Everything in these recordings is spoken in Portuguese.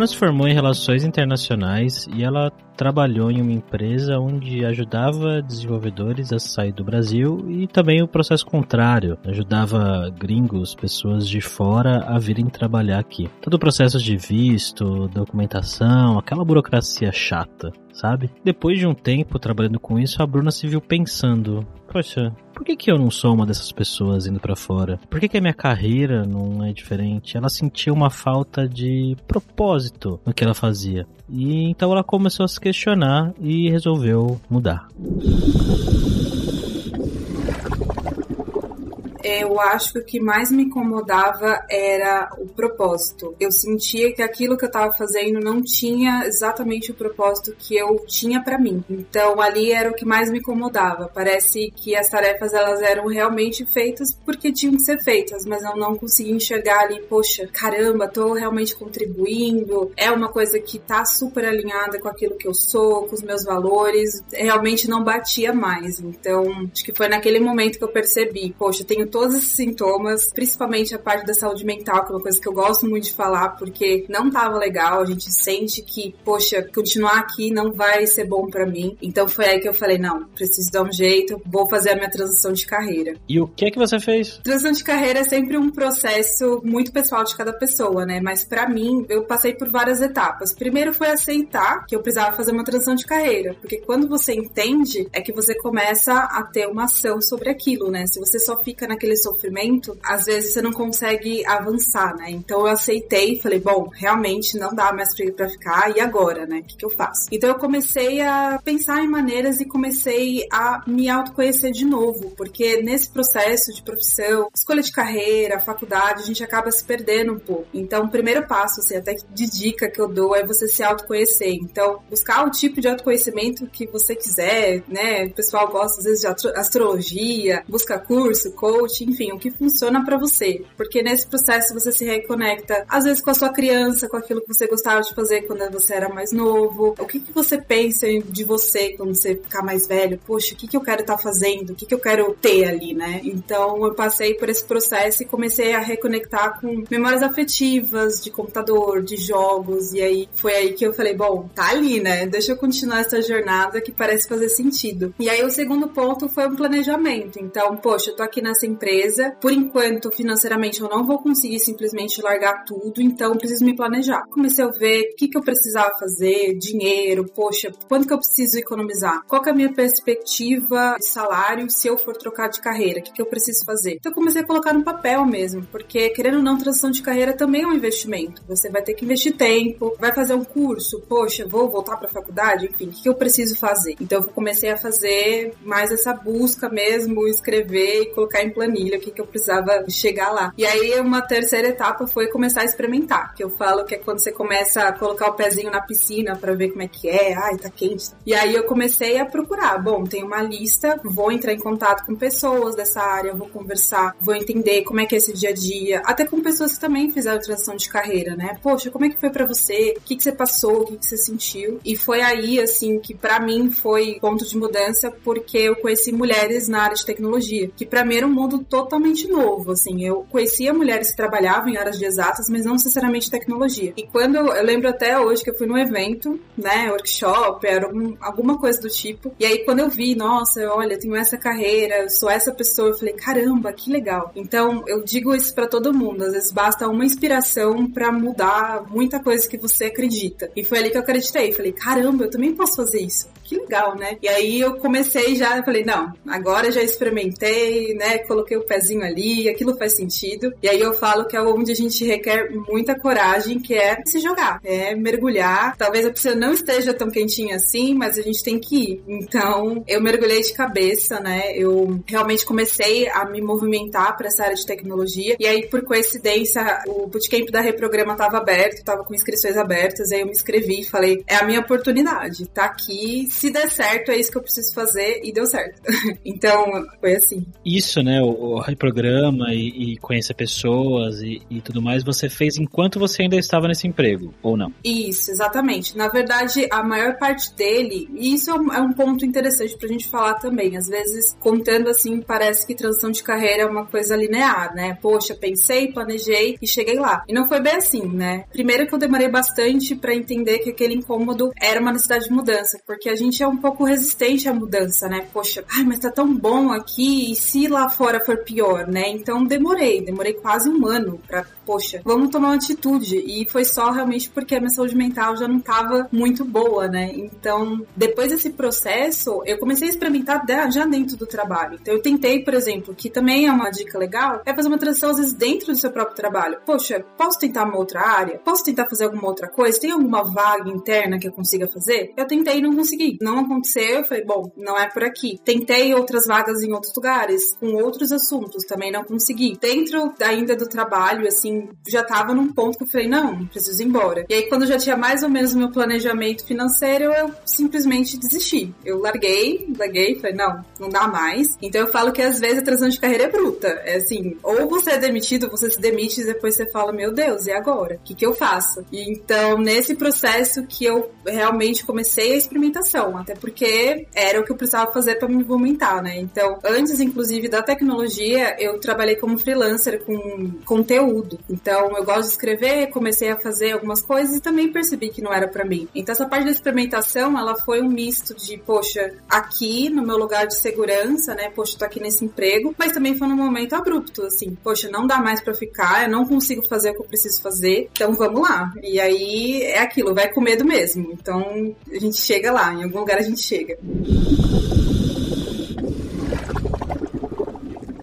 Bruna se formou em Relações Internacionais e ela trabalhou em uma empresa onde ajudava desenvolvedores a sair do Brasil e também o processo contrário, ajudava gringos, pessoas de fora a virem trabalhar aqui. Todo o processo de visto, documentação, aquela burocracia chata sabe? Depois de um tempo trabalhando com isso, a Bruna se viu pensando: Poxa, por que, que eu não sou uma dessas pessoas indo para fora? Por que, que a minha carreira não é diferente? Ela sentiu uma falta de propósito no que ela fazia. E então ela começou a se questionar e resolveu mudar. Eu acho que o que mais me incomodava era o propósito. Eu sentia que aquilo que eu estava fazendo não tinha exatamente o propósito que eu tinha para mim. Então ali era o que mais me incomodava. Parece que as tarefas elas eram realmente feitas porque tinham que ser feitas, mas eu não conseguia enxergar ali, poxa, caramba, tô realmente contribuindo. É uma coisa que tá super alinhada com aquilo que eu sou, com os meus valores. Realmente não batia mais. Então, acho que foi naquele momento que eu percebi, poxa, tenho todos esses sintomas, principalmente a parte da saúde mental, que é uma coisa que eu gosto muito de falar, porque não tava legal, a gente sente que, poxa, continuar aqui não vai ser bom para mim. Então foi aí que eu falei, não, preciso dar um jeito, vou fazer a minha transição de carreira. E o que é que você fez? Transição de carreira é sempre um processo muito pessoal de cada pessoa, né? Mas para mim, eu passei por várias etapas. Primeiro foi aceitar que eu precisava fazer uma transição de carreira, porque quando você entende, é que você começa a ter uma ação sobre aquilo, né? Se você só fica na aquele sofrimento, às vezes você não consegue avançar, né? Então eu aceitei, falei, bom, realmente não dá mais pra ficar, e agora, né? O que, que eu faço? Então eu comecei a pensar em maneiras e comecei a me autoconhecer de novo, porque nesse processo de profissão, escolha de carreira, faculdade, a gente acaba se perdendo um pouco. Então, o primeiro passo, assim, até de dica que eu dou é você se autoconhecer. Então, buscar o tipo de autoconhecimento que você quiser, né? O pessoal gosta às vezes de astrologia, busca curso, coach, enfim, o que funciona para você. Porque nesse processo você se reconecta, às vezes com a sua criança, com aquilo que você gostava de fazer quando você era mais novo. O que, que você pensa de você quando você ficar mais velho? Poxa, o que, que eu quero estar tá fazendo? O que, que eu quero ter ali, né? Então eu passei por esse processo e comecei a reconectar com memórias afetivas de computador, de jogos, e aí foi aí que eu falei, bom, tá ali, né? Deixa eu continuar essa jornada que parece fazer sentido. E aí o segundo ponto foi o planejamento. Então, poxa, eu tô aqui nessa empresa. Por enquanto, financeiramente, eu não vou conseguir simplesmente largar tudo, então preciso me planejar. Comecei a ver o que, que eu precisava fazer, dinheiro, poxa, quanto que eu preciso economizar? Qual é a minha perspectiva de salário se eu for trocar de carreira? O que, que eu preciso fazer? Então, comecei a colocar no papel mesmo, porque querendo ou não, transição de carreira também é um investimento. Você vai ter que investir tempo, vai fazer um curso, poxa, vou voltar para a faculdade, enfim, o que, que eu preciso fazer? Então, eu comecei a fazer mais essa busca mesmo, escrever e colocar em planilha o que, que eu precisava chegar lá. E aí uma terceira etapa foi começar a experimentar, que eu falo que é quando você começa a colocar o pezinho na piscina para ver como é que é, ai, tá quente. E aí eu comecei a procurar, bom, tem uma lista, vou entrar em contato com pessoas dessa área, vou conversar, vou entender como é que é esse dia a dia, até com pessoas que também fizeram transição de carreira, né? Poxa, como é que foi para você? O que, que você passou? O que, que você sentiu? E foi aí, assim, que para mim foi ponto de mudança, porque eu conheci mulheres na área de tecnologia, que para mim era um mundo totalmente novo, assim. Eu conhecia mulheres que trabalhavam em áreas de exatas, mas não necessariamente tecnologia. E quando eu, eu lembro até hoje que eu fui num evento, né, workshop, era algum, alguma coisa do tipo. E aí quando eu vi, nossa, olha, tenho essa carreira, eu sou essa pessoa, eu falei, caramba, que legal. Então, eu digo isso para todo mundo, às vezes basta uma inspiração para mudar muita coisa que você acredita. E foi ali que eu acreditei, falei, caramba, eu também posso fazer isso. Que legal, né? E aí eu comecei já, falei, não, agora já experimentei, né, coloquei o pezinho ali, aquilo faz sentido. E aí eu falo que é onde a gente requer muita coragem, que é se jogar, é mergulhar. Talvez a piscina não esteja tão quentinha assim, mas a gente tem que ir. Então, eu mergulhei de cabeça, né? Eu realmente comecei a me movimentar para essa área de tecnologia. E aí, por coincidência, o bootcamp da Reprograma estava aberto, estava com inscrições abertas. Aí eu me inscrevi e falei: é a minha oportunidade, tá aqui se der certo, é isso que eu preciso fazer e deu certo. então, foi assim. Isso, né, o, o reprograma e, e conhecer pessoas e, e tudo mais, você fez enquanto você ainda estava nesse emprego, ou não? Isso, exatamente. Na verdade, a maior parte dele, e isso é um, é um ponto interessante pra gente falar também. Às vezes, contando assim, parece que transição de carreira é uma coisa linear, né? Poxa, pensei, planejei e cheguei lá. E não foi bem assim, né? Primeiro que eu demorei bastante para entender que aquele incômodo era uma necessidade de mudança, porque a gente é um pouco resistente à mudança, né? Poxa, ai, mas tá tão bom aqui, e se lá fora for pior, né? Então demorei, demorei quase um ano pra, poxa, vamos tomar uma atitude. E foi só realmente porque a minha saúde mental já não tava muito boa, né? Então, depois desse processo, eu comecei a experimentar já dentro do trabalho. Então, eu tentei, por exemplo, que também é uma dica legal, é fazer uma transição às vezes dentro do seu próprio trabalho. Poxa, posso tentar uma outra área? Posso tentar fazer alguma outra coisa? Tem alguma vaga interna que eu consiga fazer? Eu tentei e não consegui. Não aconteceu, eu falei, bom, não é por aqui. Tentei outras vagas em outros lugares, com outros assuntos, também não consegui. Dentro ainda do trabalho, assim, já tava num ponto que eu falei, não, preciso ir embora. E aí, quando já tinha mais ou menos meu planejamento financeiro, eu simplesmente desisti. Eu larguei, larguei, falei, não, não dá mais. Então eu falo que às vezes a transição de carreira é bruta. É assim, ou você é demitido, você se demite e depois você fala, meu Deus, e agora? O que, que eu faço? E então, nesse processo que eu realmente comecei a experimentação, até porque era o que eu precisava fazer para me movimentar, né? Então, antes, inclusive, da tecnologia, eu trabalhei como freelancer com conteúdo. Então, eu gosto de escrever, comecei a fazer algumas coisas e também percebi que não era para mim. Então, essa parte da experimentação, ela foi um misto de, poxa, aqui no meu lugar de segurança, né? Poxa, tô aqui nesse emprego, mas também foi num momento abrupto, assim, poxa, não dá mais para ficar, eu não consigo fazer o que eu preciso fazer, então vamos lá. E aí é aquilo, vai com medo mesmo. Então, a gente chega lá, em algum lugar a gente chega.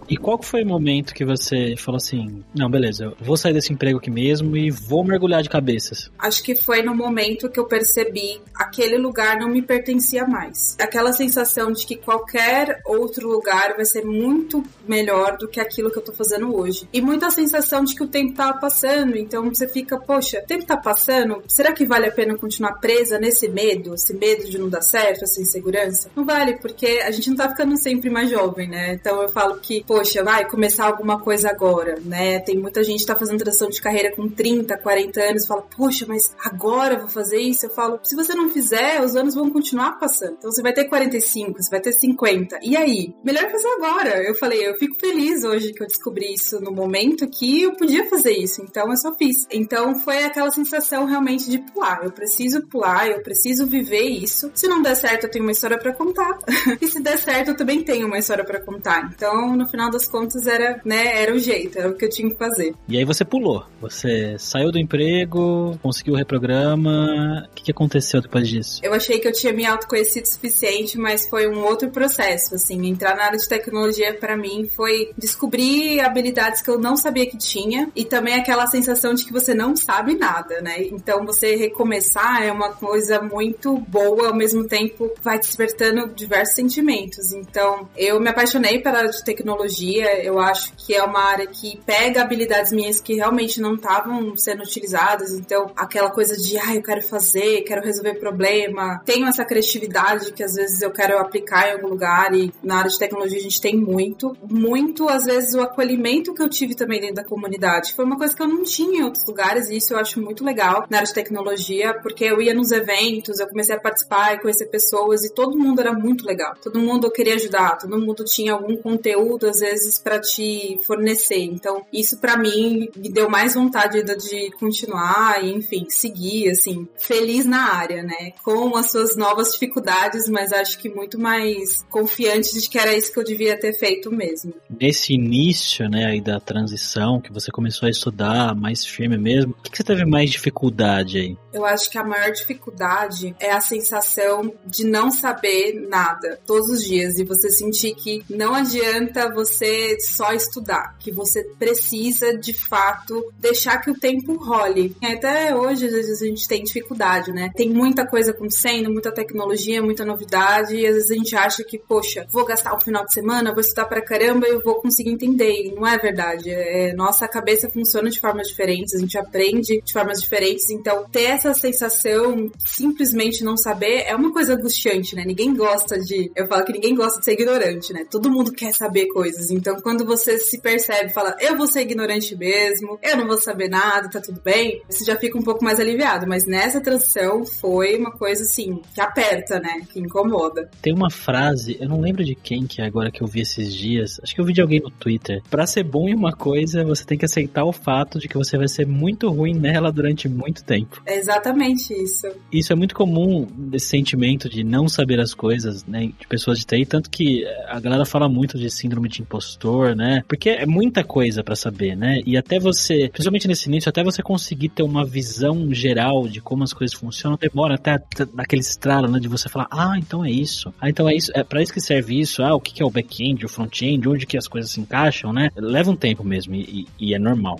E qual foi o momento que você falou assim, não, beleza, eu vou sair desse emprego aqui mesmo e vou mergulhar de cabeças? Acho que foi no momento que eu percebi aquele lugar não me pertencia mais. Aquela sensação de que qualquer outro lugar vai ser muito melhor do que aquilo que eu tô fazendo hoje. E muita sensação de que o tempo tava passando, então você fica, poxa, o tempo tá passando, será que vale a pena continuar presa nesse medo, esse medo de não dar certo, essa insegurança? Não vale, porque a gente não tá ficando sempre mais jovem, né? Então eu falo que, pô, vai começar alguma coisa agora, né? Tem muita gente que tá fazendo transição de carreira com 30, 40 anos, fala, poxa, mas agora vou fazer isso? Eu falo, se você não fizer, os anos vão continuar passando. Então você vai ter 45, você vai ter 50. E aí? Melhor fazer agora. Eu falei, eu fico feliz hoje que eu descobri isso no momento que eu podia fazer isso, então eu só fiz. Então foi aquela sensação realmente de pular. Eu preciso pular, eu preciso viver isso. Se não der certo, eu tenho uma história para contar. e se der certo, eu também tenho uma história para contar. Então, no final das contas era, né, era o jeito, era o que eu tinha que fazer. E aí você pulou, você saiu do emprego, conseguiu o reprograma, o que, que aconteceu depois disso? Eu achei que eu tinha me autoconhecido o suficiente, mas foi um outro processo, assim, entrar na área de tecnologia para mim foi descobrir habilidades que eu não sabia que tinha e também aquela sensação de que você não sabe nada, né? Então você recomeçar é uma coisa muito boa, ao mesmo tempo vai despertando diversos sentimentos. Então, eu me apaixonei pela área de tecnologia tecnologia, eu acho que é uma área que pega habilidades minhas que realmente não estavam sendo utilizadas. Então, aquela coisa de, ah, eu quero fazer, quero resolver problema. Tenho essa criatividade que às vezes eu quero aplicar em algum lugar e na área de tecnologia a gente tem muito. Muito, às vezes, o acolhimento que eu tive também dentro da comunidade. Foi uma coisa que eu não tinha em outros lugares e isso eu acho muito legal na área de tecnologia, porque eu ia nos eventos, eu comecei a participar e conhecer pessoas e todo mundo era muito legal. Todo mundo queria ajudar, todo mundo tinha algum conteúdo, às vezes vezes para te fornecer. Então, isso para mim me deu mais vontade de continuar e, enfim, seguir, assim, feliz na área, né? Com as suas novas dificuldades, mas acho que muito mais confiante de que era isso que eu devia ter feito mesmo. Nesse início, né, aí da transição, que você começou a estudar mais firme mesmo, o que, que você teve mais dificuldade aí? Eu acho que a maior dificuldade é a sensação de não saber nada todos os dias e você sentir que não adianta você só estudar, que você precisa de fato deixar que o tempo role. Até hoje, às vezes, a gente tem dificuldade, né? Tem muita coisa acontecendo, muita tecnologia, muita novidade, e às vezes a gente acha que, poxa, vou gastar o final de semana, vou estudar pra caramba e eu vou conseguir entender. E não é verdade. É, nossa cabeça funciona de formas diferentes, a gente aprende de formas diferentes, então ter essa sensação, simplesmente não saber, é uma coisa angustiante, né? Ninguém gosta de. Eu falo que ninguém gosta de ser ignorante, né? Todo mundo quer saber coisas. Então, quando você se percebe, fala, eu vou ser ignorante mesmo, eu não vou saber nada, tá tudo bem, você já fica um pouco mais aliviado. Mas nessa transição foi uma coisa assim, que aperta, né? Que incomoda. Tem uma frase, eu não lembro de quem que é agora que eu vi esses dias, acho que eu vi de alguém no Twitter. Pra ser bom em uma coisa, você tem que aceitar o fato de que você vai ser muito ruim nela durante muito tempo. É exatamente isso. Isso é muito comum, esse sentimento de não saber as coisas, né? De pessoas de TI, tanto que a galera fala muito de síndrome de impostor, né? Porque é muita coisa para saber, né? E até você, principalmente nesse início, até você conseguir ter uma visão geral de como as coisas funcionam, demora até naquele estralo, né? De você falar, ah, então é isso. Ah, então é isso. É para isso que serve isso. Ah, o que é o back-end, o front-end, onde que as coisas se encaixam, né? Leva um tempo mesmo e, e é normal.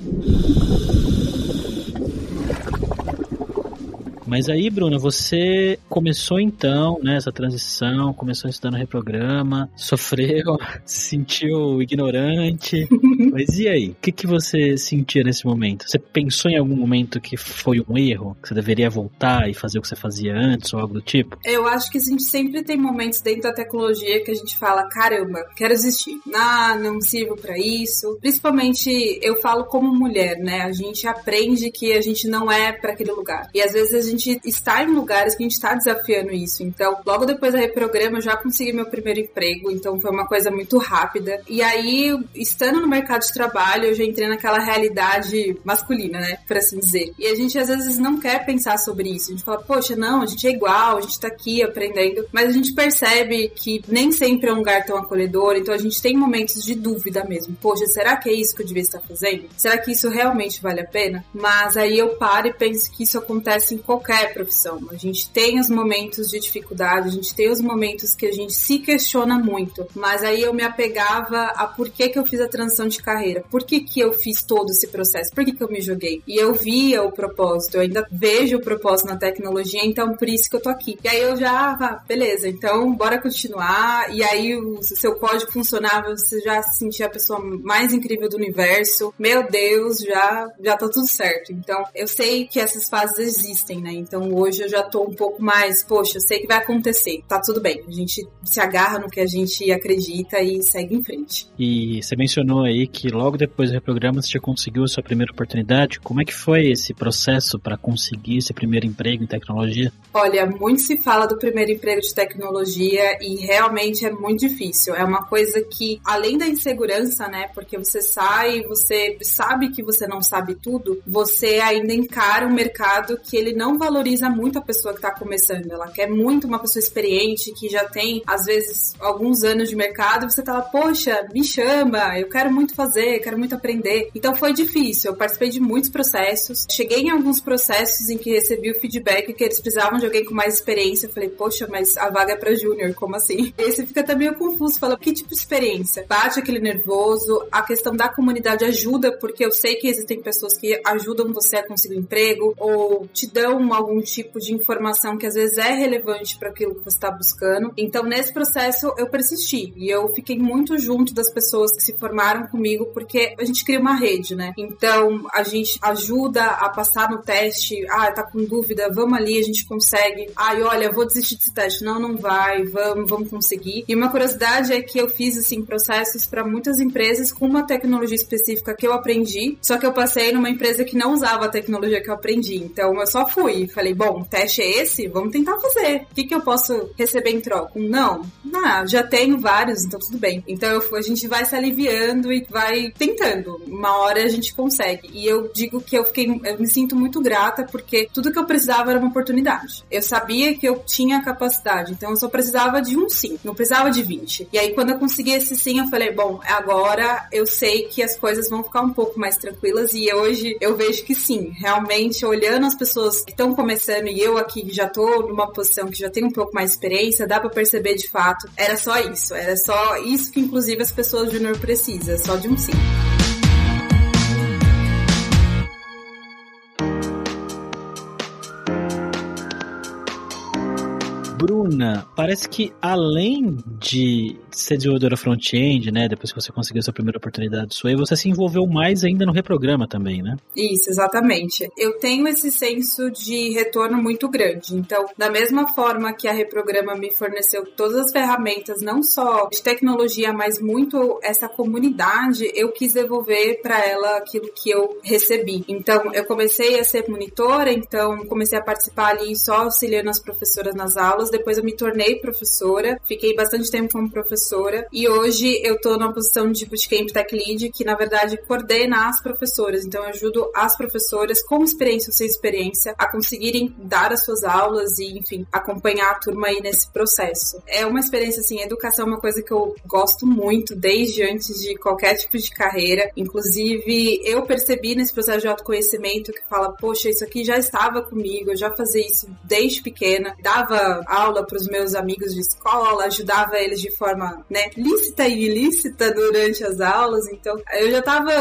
Mas aí, Bruna, você começou então, né, essa transição, começou estudando reprograma, sofreu, se sentiu ignorante. Mas e aí? O que, que você sentia nesse momento? Você pensou em algum momento que foi um erro? Que você deveria voltar e fazer o que você fazia antes ou algo do tipo? Eu acho que a gente sempre tem momentos dentro da tecnologia que a gente fala, caramba, quero existir. Ah, não sirvo para isso. Principalmente eu falo como mulher, né? A gente aprende que a gente não é para aquele lugar. E às vezes a gente gente está em lugares que a gente está desafiando isso. Então, logo depois da reprograma, eu já consegui meu primeiro emprego, então foi uma coisa muito rápida. E aí, estando no mercado de trabalho, eu já entrei naquela realidade masculina, né? Por assim dizer. E a gente às vezes não quer pensar sobre isso. A gente fala, poxa, não, a gente é igual, a gente tá aqui aprendendo. Mas a gente percebe que nem sempre é um lugar tão acolhedor, então a gente tem momentos de dúvida mesmo. Poxa, será que é isso que eu devia estar fazendo? Será que isso realmente vale a pena? Mas aí eu paro e penso que isso acontece em qualquer qualquer profissão. A gente tem os momentos de dificuldade, a gente tem os momentos que a gente se questiona muito. Mas aí eu me apegava a por que, que eu fiz a transição de carreira, por que, que eu fiz todo esse processo, por que, que eu me joguei. E eu via o propósito, eu ainda vejo o propósito na tecnologia, então por isso que eu tô aqui. E aí eu já, ah, beleza, então bora continuar. E aí o seu código funcionava, você já se sentia a pessoa mais incrível do universo. Meu Deus, já, já tá tudo certo. Então eu sei que essas fases existem, né? Então hoje eu já tô um pouco mais, poxa, eu sei que vai acontecer, tá tudo bem. A gente se agarra no que a gente acredita e segue em frente. E você mencionou aí que logo depois do reprograma você já conseguiu a sua primeira oportunidade. Como é que foi esse processo para conseguir esse primeiro emprego em tecnologia? Olha, muito se fala do primeiro emprego de tecnologia e realmente é muito difícil. É uma coisa que, além da insegurança, né? Porque você sai, você sabe que você não sabe tudo, você ainda encara um mercado que ele não valoriza valoriza muito a pessoa que está começando. Ela quer muito uma pessoa experiente, que já tem, às vezes, alguns anos de mercado, você tá lá, poxa, me chama, eu quero muito fazer, quero muito aprender. Então foi difícil. Eu participei de muitos processos. Cheguei em alguns processos em que recebi o feedback que eles precisavam de alguém com mais experiência. Eu falei, poxa, mas a vaga é pra júnior, como assim? E aí você fica também confuso, fala, que tipo de experiência? Bate aquele nervoso, a questão da comunidade ajuda, porque eu sei que existem pessoas que ajudam você a conseguir um emprego, ou te dão algum tipo de informação que às vezes é relevante para aquilo que você está buscando. Então, nesse processo, eu persisti e eu fiquei muito junto das pessoas que se formaram comigo, porque a gente cria uma rede, né? Então, a gente ajuda a passar no teste. Ah, tá com dúvida, vamos ali, a gente consegue. Ai, olha, vou desistir desse teste. Não, não vai, vamos, vamos conseguir. E uma curiosidade é que eu fiz, assim, processos para muitas empresas com uma tecnologia específica que eu aprendi, só que eu passei numa empresa que não usava a tecnologia que eu aprendi. Então, eu só fui falei, bom, o teste é esse, vamos tentar fazer. O que, que eu posso receber em troca? Não, ah, já tenho vários, então tudo bem. Então eu, a gente vai se aliviando e vai tentando. Uma hora a gente consegue. E eu digo que eu fiquei, eu me sinto muito grata porque tudo que eu precisava era uma oportunidade. Eu sabia que eu tinha capacidade, então eu só precisava de um sim, não precisava de 20. E aí quando eu consegui esse sim, eu falei, bom, agora eu sei que as coisas vão ficar um pouco mais tranquilas e hoje eu vejo que sim, realmente olhando as pessoas que estão estão começando e eu aqui já tô numa posição que já tenho um pouco mais de experiência, dá para perceber de fato, era só isso, era só isso que inclusive as pessoas júnior precisam, só de um sim. Bruna, parece que além de ser desenvolvedora front-end, né, depois que você conseguiu sua primeira oportunidade sua, você se envolveu mais ainda no reprograma também, né? Isso, exatamente. Eu tenho esse senso de retorno muito grande. Então, da mesma forma que a reprograma me forneceu todas as ferramentas, não só de tecnologia, mas muito essa comunidade, eu quis devolver para ela aquilo que eu recebi. Então, eu comecei a ser monitora, então comecei a participar ali só auxiliando as professoras nas aulas aulas, depois eu me tornei professora, fiquei bastante tempo como professora e hoje eu tô na posição de Bootcamp Tech Lead, que na verdade coordena as professoras. Então eu ajudo as professoras com experiência ou sem experiência a conseguirem dar as suas aulas e, enfim, acompanhar a turma aí nesse processo. É uma experiência assim, educação é uma coisa que eu gosto muito desde antes de qualquer tipo de carreira. Inclusive, eu percebi nesse processo de autoconhecimento que fala, poxa, isso aqui já estava comigo, eu já fazia isso desde pequena, dava aula para os meus amigos de escola, ajudava eles de forma né, lícita e ilícita durante as aulas. Então, eu já estava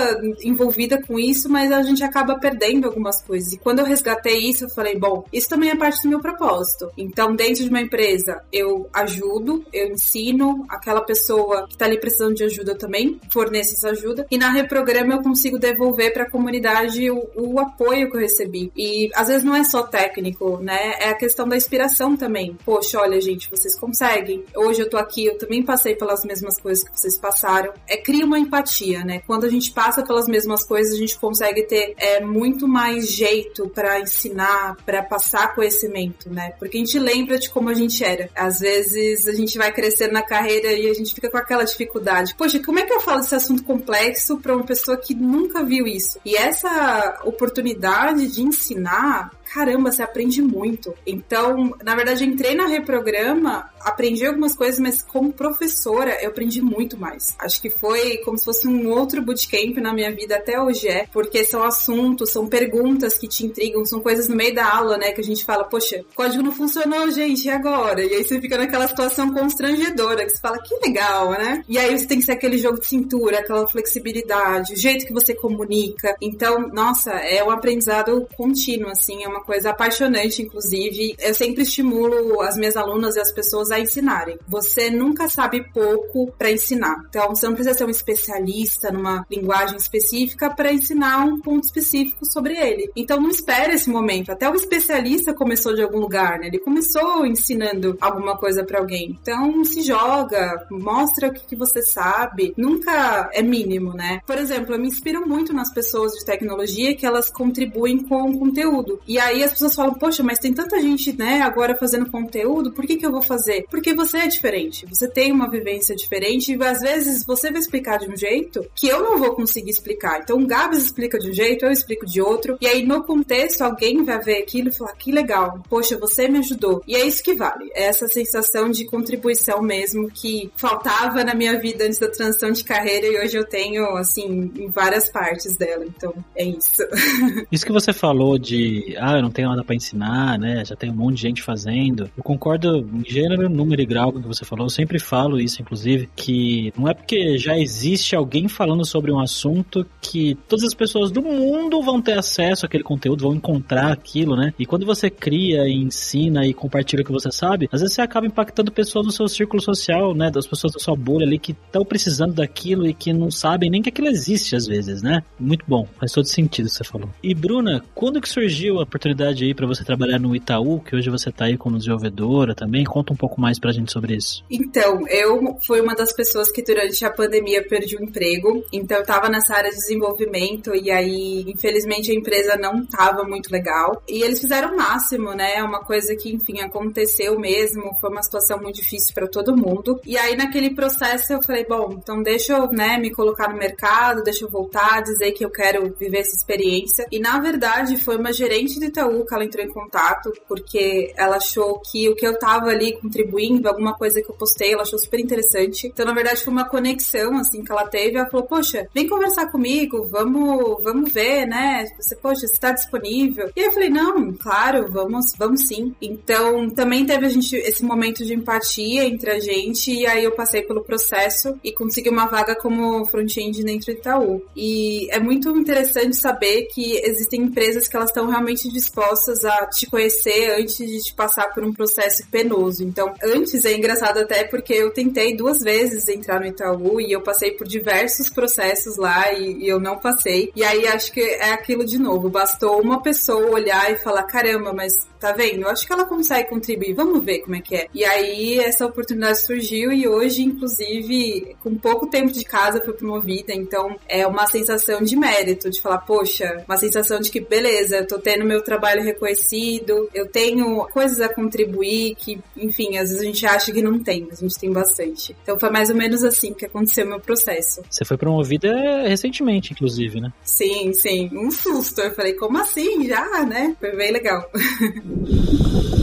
envolvida com isso, mas a gente acaba perdendo algumas coisas. E quando eu resgatei isso, eu falei, bom, isso também é parte do meu propósito. Então, dentro de uma empresa, eu ajudo, eu ensino aquela pessoa que está ali precisando de ajuda, também forneço essa ajuda. E na reprograma eu consigo devolver para a comunidade o, o apoio que eu recebi. E às vezes não é só técnico, né? É a questão da inspiração também poxa, olha, gente, vocês conseguem. Hoje eu tô aqui, eu também passei pelas mesmas coisas que vocês passaram. É cria uma empatia, né? Quando a gente passa pelas mesmas coisas, a gente consegue ter é, muito mais jeito para ensinar, para passar conhecimento, né? Porque a gente lembra de como a gente era. Às vezes a gente vai crescendo na carreira e a gente fica com aquela dificuldade. Poxa, como é que eu falo esse assunto complexo para uma pessoa que nunca viu isso? E essa oportunidade de ensinar caramba, você aprende muito. Então, na verdade, entrei na Reprograma aprendi algumas coisas, mas como professora eu aprendi muito mais. Acho que foi como se fosse um outro bootcamp na minha vida até hoje é, porque são assuntos, são perguntas que te intrigam, são coisas no meio da aula, né, que a gente fala, poxa, código não funcionou, gente, e agora? E aí você fica naquela situação constrangedora, que você fala, que legal, né? E aí você tem que ser aquele jogo de cintura, aquela flexibilidade, o jeito que você comunica. Então, nossa, é um aprendizado contínuo, assim, é uma coisa apaixonante, inclusive. Eu sempre estimulo as minhas alunas e as pessoas a ensinarem. Você nunca sabe pouco para ensinar. Então, você não precisa ser um especialista numa linguagem específica para ensinar um ponto específico sobre ele. Então, não espere esse momento. Até o especialista começou de algum lugar, né? Ele começou ensinando alguma coisa para alguém. Então, se joga, mostra o que, que você sabe. Nunca é mínimo, né? Por exemplo, eu me inspiro muito nas pessoas de tecnologia que elas contribuem com conteúdo. E aí as pessoas falam, poxa, mas tem tanta gente, né, agora fazendo conteúdo, por que, que eu vou fazer? Porque você é diferente, você tem uma vivência diferente e às vezes você vai explicar de um jeito que eu não vou conseguir explicar. Então o Gabs explica de um jeito, eu explico de outro, e aí no contexto alguém vai ver aquilo e falar: que legal, poxa, você me ajudou. E é isso que vale, é essa sensação de contribuição mesmo que faltava na minha vida antes da transição de carreira e hoje eu tenho, assim, em várias partes dela. Então é isso. Isso que você falou de, ah, eu não tenho nada para ensinar, né? Já tem um monte de gente fazendo. Eu concordo em gênero número e grau que você falou, eu sempre falo isso, inclusive, que não é porque já existe alguém falando sobre um assunto que todas as pessoas do mundo vão ter acesso àquele conteúdo, vão encontrar aquilo, né? E quando você cria ensina e compartilha o que você sabe, às vezes você acaba impactando pessoas no seu círculo social, né? Das pessoas da sua bolha ali que estão precisando daquilo e que não sabem nem que aquilo existe às vezes, né? Muito bom, faz todo sentido que você falou. E Bruna, quando que surgiu a oportunidade aí para você trabalhar no Itaú, que hoje você tá aí como desenvolvedora também? Conta um pouco mais mais pra gente sobre isso? Então, eu fui uma das pessoas que durante a pandemia perdi o emprego. Então, eu tava nessa área de desenvolvimento e aí, infelizmente, a empresa não tava muito legal. E eles fizeram o máximo, né? Uma coisa que, enfim, aconteceu mesmo. Foi uma situação muito difícil para todo mundo. E aí, naquele processo, eu falei, bom, então deixa eu, né, me colocar no mercado, deixa eu voltar, dizer que eu quero viver essa experiência. E, na verdade, foi uma gerente de Itaú que ela entrou em contato, porque ela achou que o que eu tava ali contribuindo, alguma coisa que eu postei, ela achou super interessante. Então, na verdade, foi uma conexão, assim, que ela teve. Ela falou, poxa, vem conversar comigo, vamos, vamos ver, né? Você, poxa, você tá disponível? E eu falei, não, claro, vamos, vamos sim. Então, também teve a gente, esse momento de empatia entre a gente, e aí eu passei pelo processo e consegui uma vaga como front-end dentro do Itaú. E é muito interessante saber que existem empresas que elas estão realmente dispostas a te conhecer antes de te passar por um processo penoso. Então, antes é engraçado até porque eu tentei duas vezes entrar no Itaú e eu passei por diversos processos lá e, e eu não passei. E aí acho que é aquilo de novo. Bastou uma pessoa olhar e falar: caramba, mas tá vendo? Eu acho que ela consegue contribuir, vamos ver como é que é. E aí essa oportunidade surgiu e hoje, inclusive, com pouco tempo de casa foi promovida, então é uma sensação de mérito, de falar, poxa, uma sensação de que beleza, eu tô tendo meu trabalho reconhecido, eu tenho coisas a contribuir que, enfim, às vezes a gente acha que não tem, mas a gente tem bastante. Então foi mais ou menos assim que aconteceu o meu processo. Você foi promovida recentemente, inclusive, né? Sim, sim. Um susto. Eu falei, como assim? Já, né? Foi bem legal.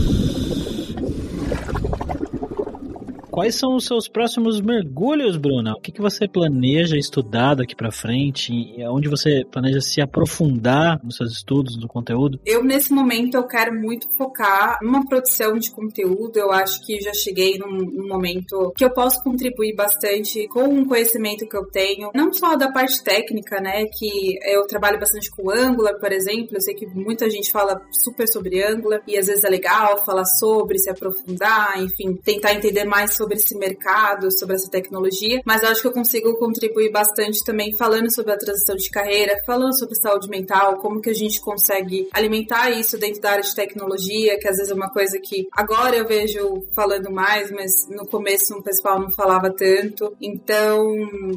Quais são os seus próximos mergulhos, Bruna? O que, que você planeja estudar daqui para frente? Onde você planeja se aprofundar nos seus estudos, no conteúdo? Eu, nesse momento, eu quero muito focar numa produção de conteúdo. Eu acho que já cheguei num, num momento que eu posso contribuir bastante com o conhecimento que eu tenho. Não só da parte técnica, né? Que eu trabalho bastante com Angular, por exemplo. Eu sei que muita gente fala super sobre Angular e às vezes é legal falar sobre, se aprofundar, enfim, tentar entender mais sobre sobre esse mercado, sobre essa tecnologia, mas acho que eu consigo contribuir bastante também falando sobre a transição de carreira, falando sobre saúde mental, como que a gente consegue alimentar isso dentro da área de tecnologia, que às vezes é uma coisa que agora eu vejo falando mais, mas no começo o pessoal não falava tanto. Então,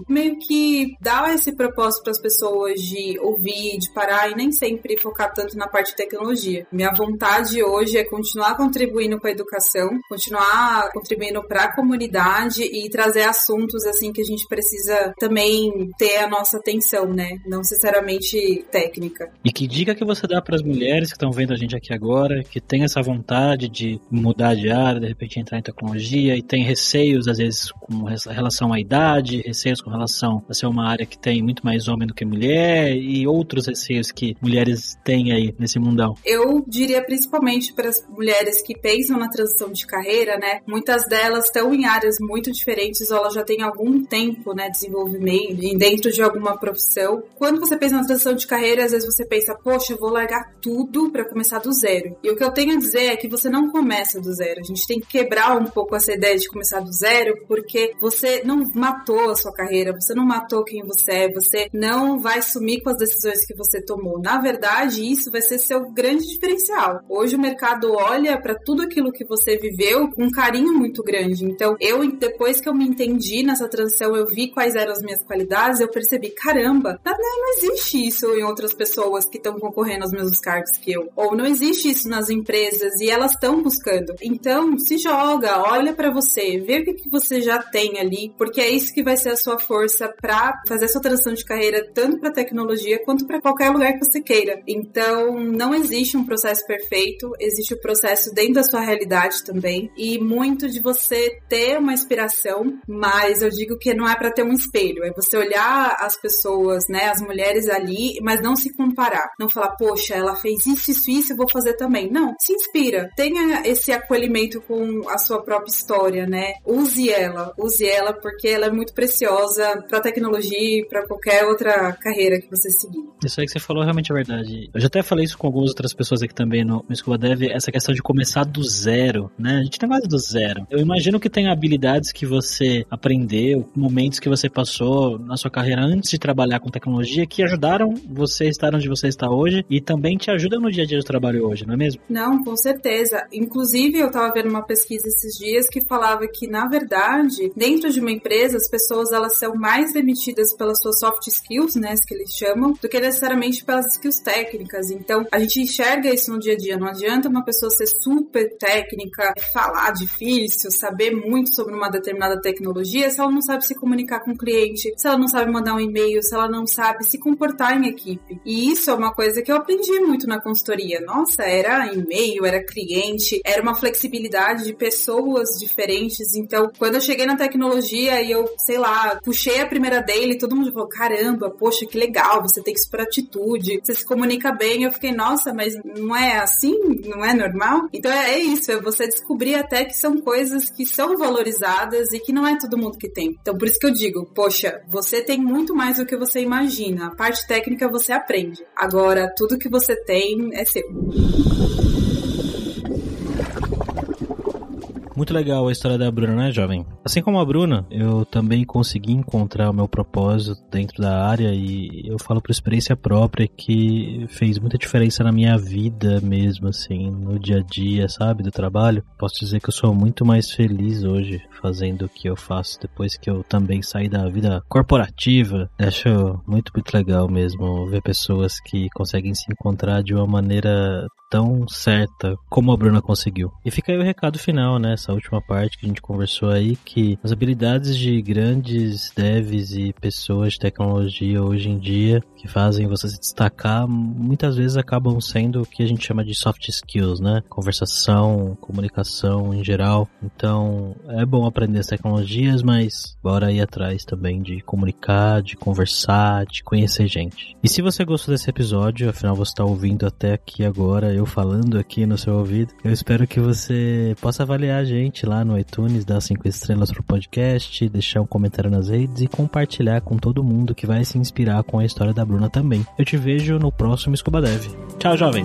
meio que dá esse propósito para as pessoas de ouvir, de parar e nem sempre focar tanto na parte de tecnologia. Minha vontade hoje é continuar contribuindo com a educação, continuar contribuindo para comunidade e trazer assuntos assim que a gente precisa também ter a nossa atenção, né? Não necessariamente técnica. E que dica que você dá para as mulheres que estão vendo a gente aqui agora, que tem essa vontade de mudar de área, de repente entrar em tecnologia e tem receios às vezes com relação à idade, receios com relação a ser uma área que tem muito mais homem do que mulher e outros receios que mulheres têm aí nesse mundão? Eu diria principalmente para as mulheres que pensam na transição de carreira, né? Muitas delas estão estão em áreas muito diferentes ela já tem algum tempo, né, desenvolvimento dentro de alguma profissão. Quando você pensa na transição de carreira, às vezes você pensa, poxa, eu vou largar tudo para começar do zero. E o que eu tenho a dizer é que você não começa do zero. A gente tem que quebrar um pouco essa ideia de começar do zero, porque você não matou a sua carreira, você não matou quem você é, você não vai sumir com as decisões que você tomou. Na verdade, isso vai ser seu grande diferencial. Hoje o mercado olha para tudo aquilo que você viveu com um carinho muito grande. Então, eu, depois que eu me entendi nessa transição, eu vi quais eram as minhas qualidades, eu percebi, caramba, não, não existe isso em outras pessoas que estão concorrendo aos mesmos cargos que eu. Ou não existe isso nas empresas e elas estão buscando. Então, se joga, olha para você, vê o que, que você já tem ali, porque é isso que vai ser a sua força para fazer a sua transição de carreira tanto para tecnologia quanto para qualquer lugar que você queira. Então, não existe um processo perfeito, existe o processo dentro da sua realidade também e muito de você ter uma inspiração, mas eu digo que não é para ter um espelho, é você olhar as pessoas, né, as mulheres ali, mas não se comparar. Não falar, poxa, ela fez isso, isso, isso, eu vou fazer também. Não, se inspira. Tenha esse acolhimento com a sua própria história, né? Use ela, use ela porque ela é muito preciosa para tecnologia e para qualquer outra carreira que você seguir. Isso aí que você falou realmente é verdade. Eu já até falei isso com algumas outras pessoas aqui também no, no Dev, essa questão de começar do zero, né? A gente não é quase do zero. Eu imagino que tem habilidades que você aprendeu, momentos que você passou na sua carreira antes de trabalhar com tecnologia que ajudaram você a estar onde você está hoje e também te ajudam no dia a dia do trabalho hoje, não é mesmo? Não, com certeza. Inclusive, eu estava vendo uma pesquisa esses dias que falava que, na verdade, dentro de uma empresa, as pessoas elas são mais demitidas pelas suas soft skills, né, que eles chamam, do que necessariamente pelas skills técnicas. Então, a gente enxerga isso no dia a dia. Não adianta uma pessoa ser super técnica, falar difícil, saber muito sobre uma determinada tecnologia se ela não sabe se comunicar com o cliente, se ela não sabe mandar um e-mail, se ela não sabe se comportar em equipe. E isso é uma coisa que eu aprendi muito na consultoria. Nossa, era e-mail, era cliente, era uma flexibilidade de pessoas diferentes. Então, quando eu cheguei na tecnologia e eu, sei lá, puxei a primeira dele, todo mundo falou: caramba, poxa, que legal, você tem que expor atitude, você se comunica bem. Eu fiquei, nossa, mas não é assim? Não é normal? Então é, é isso, é você descobrir até que são coisas que são valorizadas e que não é todo mundo que tem. Então, por isso que eu digo, poxa, você tem muito mais do que você imagina. A parte técnica você aprende. Agora, tudo que você tem é seu. Muito legal a história da Bruna, né, jovem? Assim como a Bruna, eu também consegui encontrar o meu propósito dentro da área e eu falo por experiência própria que fez muita diferença na minha vida mesmo, assim, no dia a dia, sabe, do trabalho. Posso dizer que eu sou muito mais feliz hoje fazendo o que eu faço depois que eu também saí da vida corporativa. Acho muito, muito legal mesmo ver pessoas que conseguem se encontrar de uma maneira tão certa como a Bruna conseguiu. E fica aí o recado final, né? Essa última parte que a gente conversou aí, que as habilidades de grandes devs e pessoas de tecnologia hoje em dia que fazem você se destacar, muitas vezes acabam sendo o que a gente chama de soft skills, né? Conversação, comunicação em geral. Então, é bom aprender as tecnologias, mas bora ir atrás também de comunicar, de conversar, de conhecer gente. E se você gostou desse episódio, afinal você está ouvindo até aqui agora, eu falando aqui no seu ouvido, eu espero que você possa avaliar a gente lá no iTunes, dar cinco estrelas pro podcast, deixar um comentário nas redes e compartilhar com todo mundo que vai se inspirar com a história da Bruna também. Eu te vejo no próximo Scuba Dev. Tchau, jovem!